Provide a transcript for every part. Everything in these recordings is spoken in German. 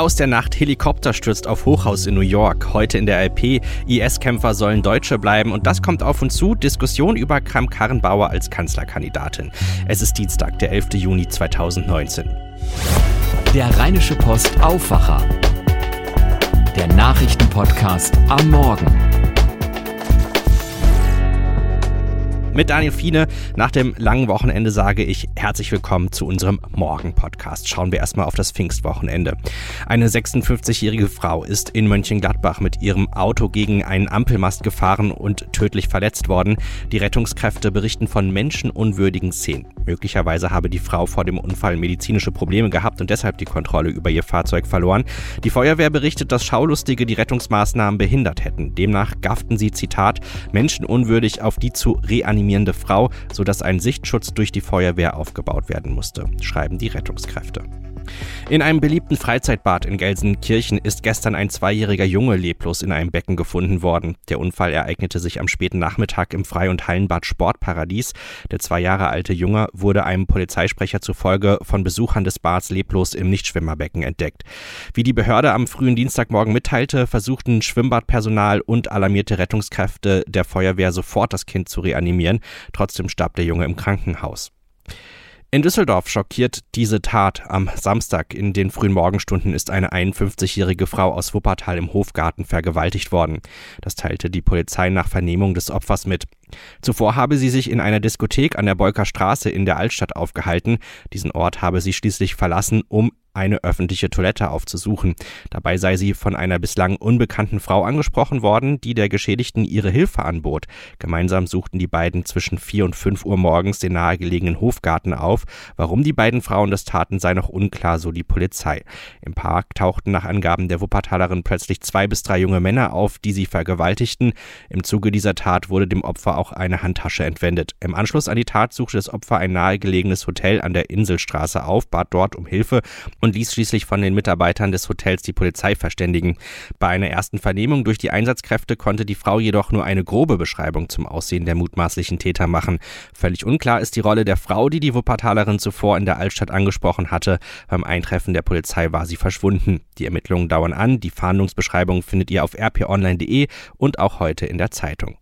Aus der Nacht Helikopter stürzt auf Hochhaus in New York. Heute in der LP. IS-Kämpfer sollen Deutsche bleiben und das kommt auf uns zu. Diskussion über Kram Karrenbauer als Kanzlerkandidatin. Es ist Dienstag, der 11. Juni 2019. Der Rheinische Post Aufwacher. Der Nachrichtenpodcast am Morgen. Mit Daniel Fiene nach dem langen Wochenende sage ich herzlich willkommen zu unserem Morgen-Podcast. Schauen wir erstmal auf das Pfingstwochenende. Eine 56-jährige Frau ist in Mönchengladbach mit ihrem Auto gegen einen Ampelmast gefahren und tödlich verletzt worden. Die Rettungskräfte berichten von menschenunwürdigen Szenen. Möglicherweise habe die Frau vor dem Unfall medizinische Probleme gehabt und deshalb die Kontrolle über ihr Fahrzeug verloren. Die Feuerwehr berichtet, dass Schaulustige die Rettungsmaßnahmen behindert hätten. Demnach gafften sie, Zitat, menschenunwürdig auf die zu reanimieren reanimierende Frau, sodass ein Sichtschutz durch die Feuerwehr aufgebaut werden musste, schreiben die Rettungskräfte. In einem beliebten Freizeitbad in Gelsenkirchen ist gestern ein zweijähriger Junge leblos in einem Becken gefunden worden. Der Unfall ereignete sich am späten Nachmittag im Frei- und Hallenbad Sportparadies. Der zwei Jahre alte Junge wurde einem Polizeisprecher zufolge von Besuchern des Bads leblos im Nichtschwimmerbecken entdeckt. Wie die Behörde am frühen Dienstagmorgen mitteilte, versuchten Schwimmbadpersonal und alarmierte Rettungskräfte der Feuerwehr sofort das Kind zu reanimieren. Trotzdem starb der Junge im Krankenhaus. In Düsseldorf schockiert diese Tat. Am Samstag in den frühen Morgenstunden ist eine 51-jährige Frau aus Wuppertal im Hofgarten vergewaltigt worden. Das teilte die Polizei nach Vernehmung des Opfers mit. Zuvor habe sie sich in einer Diskothek an der Bolker Straße in der Altstadt aufgehalten. Diesen Ort habe sie schließlich verlassen, um eine öffentliche Toilette aufzusuchen. Dabei sei sie von einer bislang unbekannten Frau angesprochen worden, die der Geschädigten ihre Hilfe anbot. Gemeinsam suchten die beiden zwischen vier und fünf Uhr morgens den nahegelegenen Hofgarten auf. Warum die beiden Frauen das taten, sei noch unklar, so die Polizei. Im Park tauchten nach Angaben der Wuppertalerin plötzlich zwei bis drei junge Männer auf, die sie vergewaltigten. Im Zuge dieser Tat wurde dem Opfer auch eine Handtasche entwendet. Im Anschluss an die Tat suchte das Opfer ein nahegelegenes Hotel an der Inselstraße auf, bat dort um Hilfe und ließ schließlich von den Mitarbeitern des Hotels die Polizei verständigen. Bei einer ersten Vernehmung durch die Einsatzkräfte konnte die Frau jedoch nur eine grobe Beschreibung zum Aussehen der mutmaßlichen Täter machen. Völlig unklar ist die Rolle der Frau, die die Wuppertalerin zuvor in der Altstadt angesprochen hatte. Beim Eintreffen der Polizei war sie verschwunden. Die Ermittlungen dauern an. Die Fahndungsbeschreibung findet ihr auf rponline.de und auch heute in der Zeitung.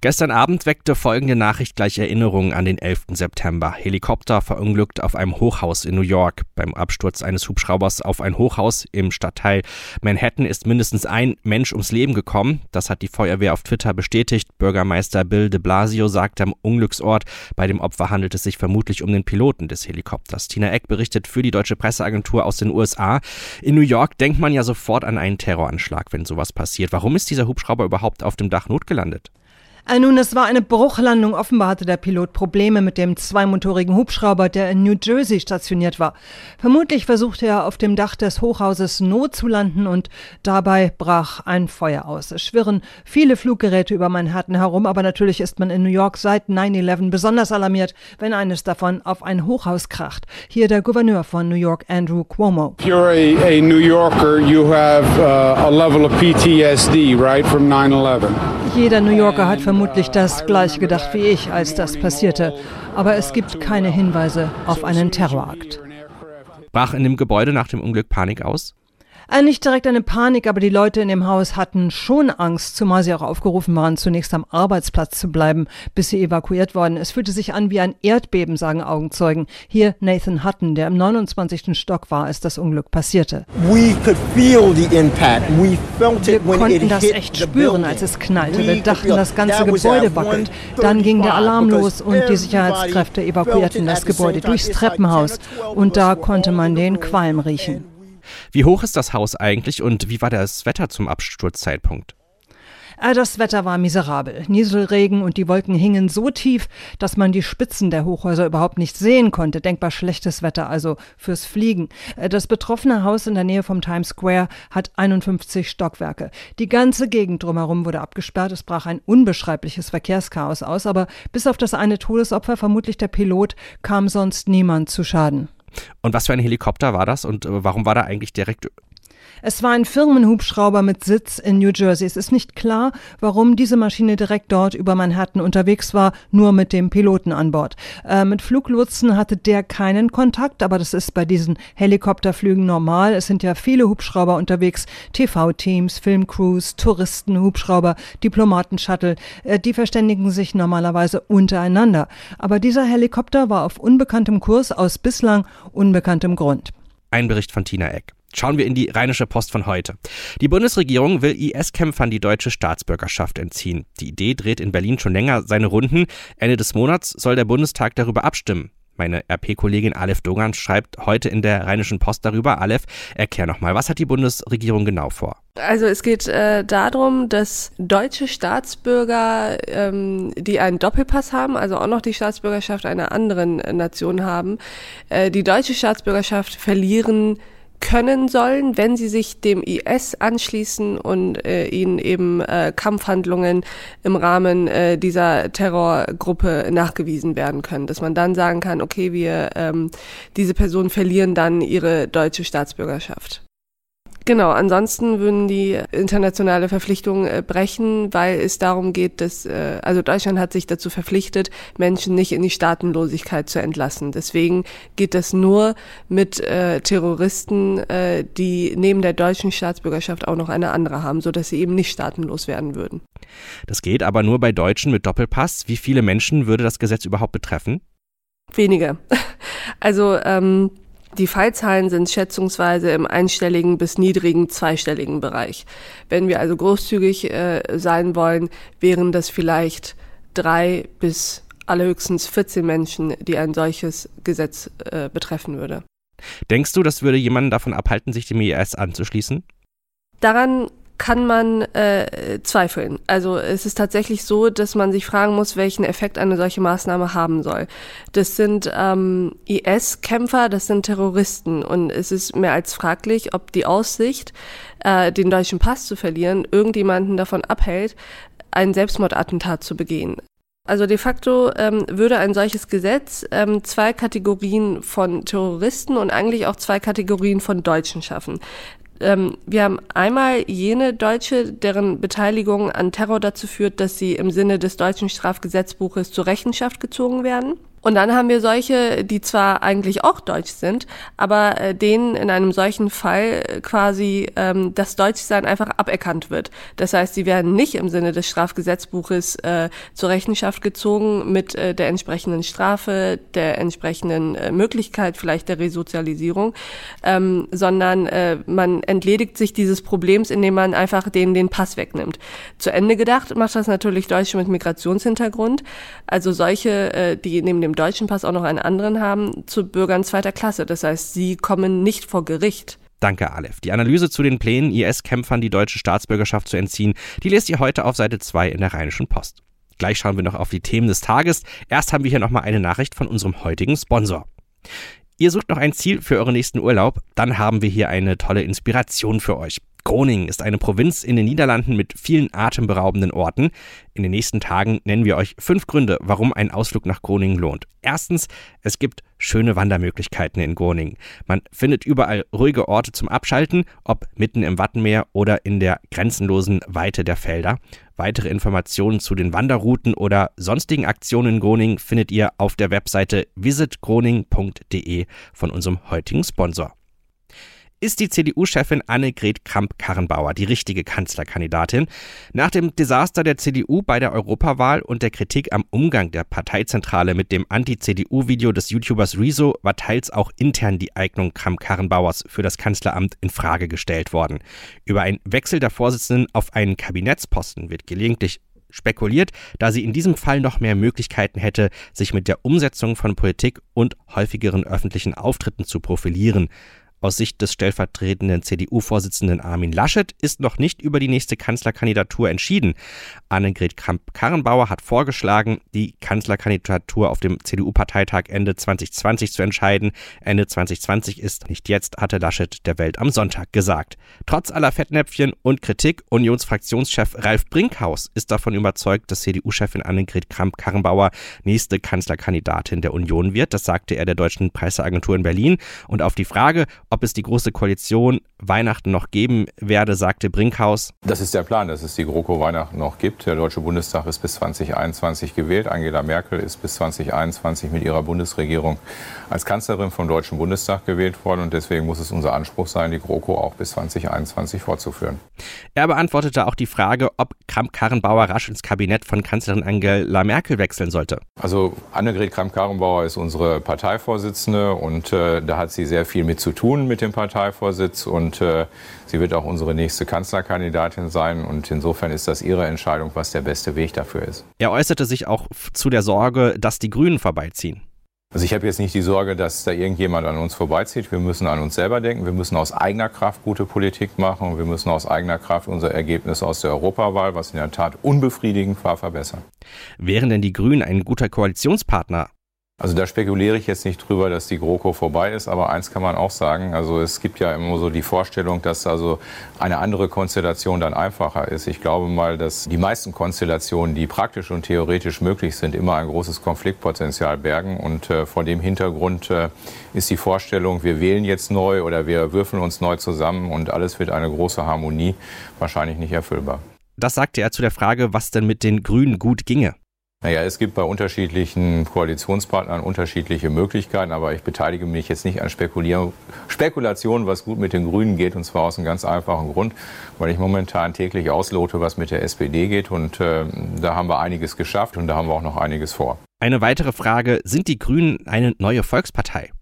Gestern Abend weckte folgende Nachricht gleich Erinnerungen an den 11. September. Helikopter verunglückt auf einem Hochhaus in New York. Beim Absturz eines Hubschraubers auf ein Hochhaus im Stadtteil Manhattan ist mindestens ein Mensch ums Leben gekommen. Das hat die Feuerwehr auf Twitter bestätigt. Bürgermeister Bill de Blasio sagte am Unglücksort, bei dem Opfer handelt es sich vermutlich um den Piloten des Helikopters. Tina Eck berichtet für die deutsche Presseagentur aus den USA. In New York denkt man ja sofort an einen Terroranschlag, wenn sowas passiert. Warum ist dieser Hubschrauber überhaupt auf dem Dach notgelandet? Äh, nun, es war eine Bruchlandung. Offenbar hatte der Pilot Probleme mit dem zweimotorigen Hubschrauber, der in New Jersey stationiert war. Vermutlich versuchte er auf dem Dach des Hochhauses Not zu landen und dabei brach ein Feuer aus. Es schwirren viele Fluggeräte über Manhattan herum, aber natürlich ist man in New York seit 9-11 besonders alarmiert, wenn eines davon auf ein Hochhaus kracht. Hier der Gouverneur von New York, Andrew Cuomo. If you're a, a New Yorker, you have uh, a level of PTSD, right, from 9-11. Jeder New Yorker hat vermutlich vermutlich das gleiche gedacht wie ich, als das passierte. Aber es gibt keine Hinweise auf einen Terrorakt. Brach in dem Gebäude nach dem Unglück Panik aus? Äh, nicht direkt eine Panik, aber die Leute in dem Haus hatten schon Angst, zumal sie auch aufgerufen waren, zunächst am Arbeitsplatz zu bleiben, bis sie evakuiert wurden. Es fühlte sich an wie ein Erdbeben, sagen Augenzeugen. Hier Nathan Hutton, der im 29. Stock war, als das Unglück passierte. Wir konnten das echt spüren, als es knallte. Wir dachten, das ganze Gebäude wackelt. Dann ging der Alarm los und die Sicherheitskräfte evakuierten das Gebäude durchs Treppenhaus. Und da konnte man den Qualm riechen. Wie hoch ist das Haus eigentlich und wie war das Wetter zum Absturzzeitpunkt? Äh, das Wetter war miserabel. Nieselregen und die Wolken hingen so tief, dass man die Spitzen der Hochhäuser überhaupt nicht sehen konnte. Denkbar schlechtes Wetter also fürs Fliegen. Äh, das betroffene Haus in der Nähe vom Times Square hat 51 Stockwerke. Die ganze Gegend drumherum wurde abgesperrt. Es brach ein unbeschreibliches Verkehrschaos aus, aber bis auf das eine Todesopfer, vermutlich der Pilot, kam sonst niemand zu Schaden. Und was für ein Helikopter war das? Und äh, warum war da eigentlich direkt Es war ein Firmenhubschrauber mit Sitz in New Jersey. Es ist nicht klar, warum diese Maschine direkt dort über Manhattan unterwegs war, nur mit dem Piloten an Bord. Äh, mit Fluglotsen hatte der keinen Kontakt, aber das ist bei diesen Helikopterflügen normal. Es sind ja viele Hubschrauber unterwegs, TV-Teams, Filmcrews, Touristen, Hubschrauber, Diplomaten-Shuttle. Äh, die verständigen sich normalerweise untereinander. Aber dieser Helikopter war auf unbekanntem Kurs aus bislang unbekanntem Grund. Ein Bericht von Tina Eck. Schauen wir in die Rheinische Post von heute. Die Bundesregierung will IS-Kämpfern die deutsche Staatsbürgerschaft entziehen. Die Idee dreht in Berlin schon länger seine Runden. Ende des Monats soll der Bundestag darüber abstimmen. Meine RP-Kollegin Aleph Dogan schreibt heute in der Rheinischen Post darüber. Aleph, erklär nochmal, was hat die Bundesregierung genau vor? Also es geht äh, darum, dass deutsche Staatsbürger, ähm, die einen Doppelpass haben, also auch noch die Staatsbürgerschaft einer anderen Nation haben, äh, die deutsche Staatsbürgerschaft verlieren können sollen, wenn sie sich dem IS anschließen und äh, ihnen eben äh, Kampfhandlungen im Rahmen äh, dieser Terrorgruppe nachgewiesen werden können. Dass man dann sagen kann, okay, wir ähm, diese Personen verlieren dann ihre deutsche Staatsbürgerschaft. Genau, ansonsten würden die internationale Verpflichtungen äh, brechen, weil es darum geht, dass, äh, also Deutschland hat sich dazu verpflichtet, Menschen nicht in die Staatenlosigkeit zu entlassen. Deswegen geht das nur mit äh, Terroristen, äh, die neben der deutschen Staatsbürgerschaft auch noch eine andere haben, so dass sie eben nicht staatenlos werden würden. Das geht aber nur bei Deutschen mit Doppelpass. Wie viele Menschen würde das Gesetz überhaupt betreffen? Wenige. Also ähm, die Fallzahlen sind schätzungsweise im einstelligen bis niedrigen zweistelligen Bereich. Wenn wir also großzügig äh, sein wollen, wären das vielleicht drei bis allerhöchstens 14 Menschen, die ein solches Gesetz äh, betreffen würde. Denkst du, das würde jemanden davon abhalten, sich dem IS anzuschließen? Daran kann man äh, zweifeln. Also es ist tatsächlich so, dass man sich fragen muss, welchen Effekt eine solche Maßnahme haben soll. Das sind ähm, IS-Kämpfer, das sind Terroristen und es ist mehr als fraglich, ob die Aussicht, äh, den deutschen Pass zu verlieren, irgendjemanden davon abhält, ein Selbstmordattentat zu begehen. Also de facto ähm, würde ein solches Gesetz ähm, zwei Kategorien von Terroristen und eigentlich auch zwei Kategorien von Deutschen schaffen. Ähm, wir haben einmal jene Deutsche, deren Beteiligung an Terror dazu führt, dass sie im Sinne des deutschen Strafgesetzbuches zur Rechenschaft gezogen werden. Und dann haben wir solche, die zwar eigentlich auch deutsch sind, aber äh, denen in einem solchen Fall äh, quasi ähm, das Deutschsein einfach aberkannt wird. Das heißt, sie werden nicht im Sinne des Strafgesetzbuches äh, zur Rechenschaft gezogen mit äh, der entsprechenden Strafe, der entsprechenden äh, Möglichkeit vielleicht der Resozialisierung, ähm, sondern äh, man entledigt sich dieses Problems, indem man einfach denen den Pass wegnimmt. Zu Ende gedacht macht das natürlich Deutsche mit Migrationshintergrund, also solche, äh, die neben dem dem deutschen Pass auch noch einen anderen haben, zu Bürgern zweiter Klasse. Das heißt, sie kommen nicht vor Gericht. Danke, Aleph. Die Analyse zu den Plänen, IS-Kämpfern die deutsche Staatsbürgerschaft zu entziehen, die lest ihr heute auf Seite 2 in der Rheinischen Post. Gleich schauen wir noch auf die Themen des Tages. Erst haben wir hier nochmal eine Nachricht von unserem heutigen Sponsor. Ihr sucht noch ein Ziel für euren nächsten Urlaub? Dann haben wir hier eine tolle Inspiration für euch. Groningen ist eine Provinz in den Niederlanden mit vielen atemberaubenden Orten. In den nächsten Tagen nennen wir euch fünf Gründe, warum ein Ausflug nach Groningen lohnt. Erstens, es gibt schöne Wandermöglichkeiten in Groningen. Man findet überall ruhige Orte zum Abschalten, ob mitten im Wattenmeer oder in der grenzenlosen Weite der Felder. Weitere Informationen zu den Wanderrouten oder sonstigen Aktionen in Groningen findet ihr auf der Webseite visitgroningen.de von unserem heutigen Sponsor ist die CDU-Chefin Annegret Kramp-Karrenbauer die richtige Kanzlerkandidatin. Nach dem Desaster der CDU bei der Europawahl und der Kritik am Umgang der Parteizentrale mit dem Anti-CDU-Video des YouTubers Rezo war teils auch intern die Eignung Kramp-Karrenbauers für das Kanzleramt in Frage gestellt worden. Über einen Wechsel der Vorsitzenden auf einen Kabinettsposten wird gelegentlich spekuliert, da sie in diesem Fall noch mehr Möglichkeiten hätte, sich mit der Umsetzung von Politik und häufigeren öffentlichen Auftritten zu profilieren. Aus Sicht des stellvertretenden CDU-Vorsitzenden Armin Laschet ist noch nicht über die nächste Kanzlerkandidatur entschieden. Annegret Kramp-Karrenbauer hat vorgeschlagen, die Kanzlerkandidatur auf dem CDU-Parteitag Ende 2020 zu entscheiden. Ende 2020 ist nicht jetzt, hatte Laschet der Welt am Sonntag gesagt. Trotz aller Fettnäpfchen und Kritik, Unionsfraktionschef Ralf Brinkhaus ist davon überzeugt, dass CDU-Chefin Annegret Kramp-Karrenbauer nächste Kanzlerkandidatin der Union wird. Das sagte er der deutschen Presseagentur in Berlin. Und auf die Frage, ob es die Große Koalition Weihnachten noch geben werde, sagte Brinkhaus. Das ist der Plan, dass es die GroKo Weihnachten noch gibt. Der Deutsche Bundestag ist bis 2021 gewählt. Angela Merkel ist bis 2021 mit ihrer Bundesregierung als Kanzlerin vom Deutschen Bundestag gewählt worden. Und deswegen muss es unser Anspruch sein, die GroKo auch bis 2021 fortzuführen. Er beantwortete auch die Frage, ob Kramp-Karrenbauer rasch ins Kabinett von Kanzlerin Angela Merkel wechseln sollte. Also Annegret Kramp-Karrenbauer ist unsere Parteivorsitzende und äh, da hat sie sehr viel mit zu tun mit dem Parteivorsitz und äh, sie wird auch unsere nächste Kanzlerkandidatin sein und insofern ist das ihre Entscheidung, was der beste Weg dafür ist. Er äußerte sich auch zu der Sorge, dass die Grünen vorbeiziehen. Also ich habe jetzt nicht die Sorge, dass da irgendjemand an uns vorbeizieht. Wir müssen an uns selber denken. Wir müssen aus eigener Kraft gute Politik machen. Wir müssen aus eigener Kraft unser Ergebnis aus der Europawahl, was in der Tat unbefriedigend war, verbessern. Wären denn die Grünen ein guter Koalitionspartner also da spekuliere ich jetzt nicht drüber, dass die GroKo vorbei ist, aber eins kann man auch sagen, also es gibt ja immer so die Vorstellung, dass also eine andere Konstellation dann einfacher ist. Ich glaube mal, dass die meisten Konstellationen, die praktisch und theoretisch möglich sind, immer ein großes Konfliktpotenzial bergen und äh, vor dem Hintergrund äh, ist die Vorstellung, wir wählen jetzt neu oder wir würfeln uns neu zusammen und alles wird eine große Harmonie, wahrscheinlich nicht erfüllbar. Das sagte er zu der Frage, was denn mit den Grünen gut ginge. Naja, es gibt bei unterschiedlichen Koalitionspartnern unterschiedliche Möglichkeiten, aber ich beteilige mich jetzt nicht an Spekulationen, was gut mit den Grünen geht, und zwar aus einem ganz einfachen Grund, weil ich momentan täglich auslote, was mit der SPD geht, und äh, da haben wir einiges geschafft und da haben wir auch noch einiges vor. Eine weitere Frage, sind die Grünen eine neue Volkspartei?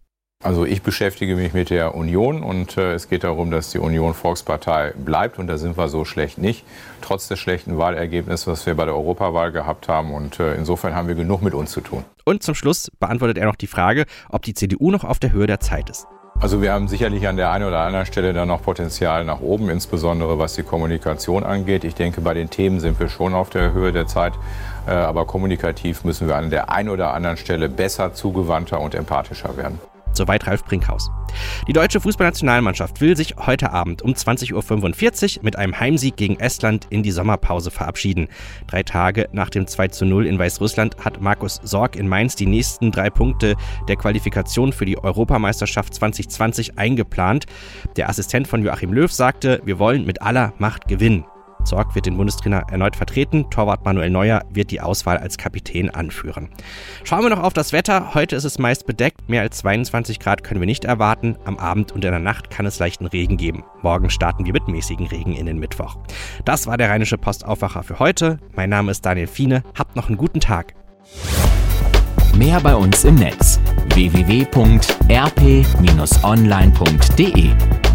Also ich beschäftige mich mit der Union und äh, es geht darum, dass die Union Volkspartei bleibt und da sind wir so schlecht nicht, trotz des schlechten Wahlergebnisses, was wir bei der Europawahl gehabt haben und äh, insofern haben wir genug mit uns zu tun. Und zum Schluss beantwortet er noch die Frage, ob die CDU noch auf der Höhe der Zeit ist. Also wir haben sicherlich an der einen oder anderen Stelle da noch Potenzial nach oben, insbesondere was die Kommunikation angeht. Ich denke, bei den Themen sind wir schon auf der Höhe der Zeit, äh, aber kommunikativ müssen wir an der einen oder anderen Stelle besser, zugewandter und empathischer werden. Soweit Ralf Brinkhaus. Die deutsche Fußballnationalmannschaft will sich heute Abend um 20.45 Uhr mit einem Heimsieg gegen Estland in die Sommerpause verabschieden. Drei Tage nach dem 2 zu 0 in Weißrussland hat Markus Sorg in Mainz die nächsten drei Punkte der Qualifikation für die Europameisterschaft 2020 eingeplant. Der Assistent von Joachim Löw sagte, wir wollen mit aller Macht gewinnen. Zorg wird den Bundestrainer erneut vertreten. Torwart Manuel Neuer wird die Auswahl als Kapitän anführen. Schauen wir noch auf das Wetter. Heute ist es meist bedeckt. Mehr als 22 Grad können wir nicht erwarten. Am Abend und in der Nacht kann es leichten Regen geben. Morgen starten wir mit mäßigen Regen in den Mittwoch. Das war der Rheinische Postaufwacher für heute. Mein Name ist Daniel Fiene. Habt noch einen guten Tag. Mehr bei uns im Netz www.rp-online.de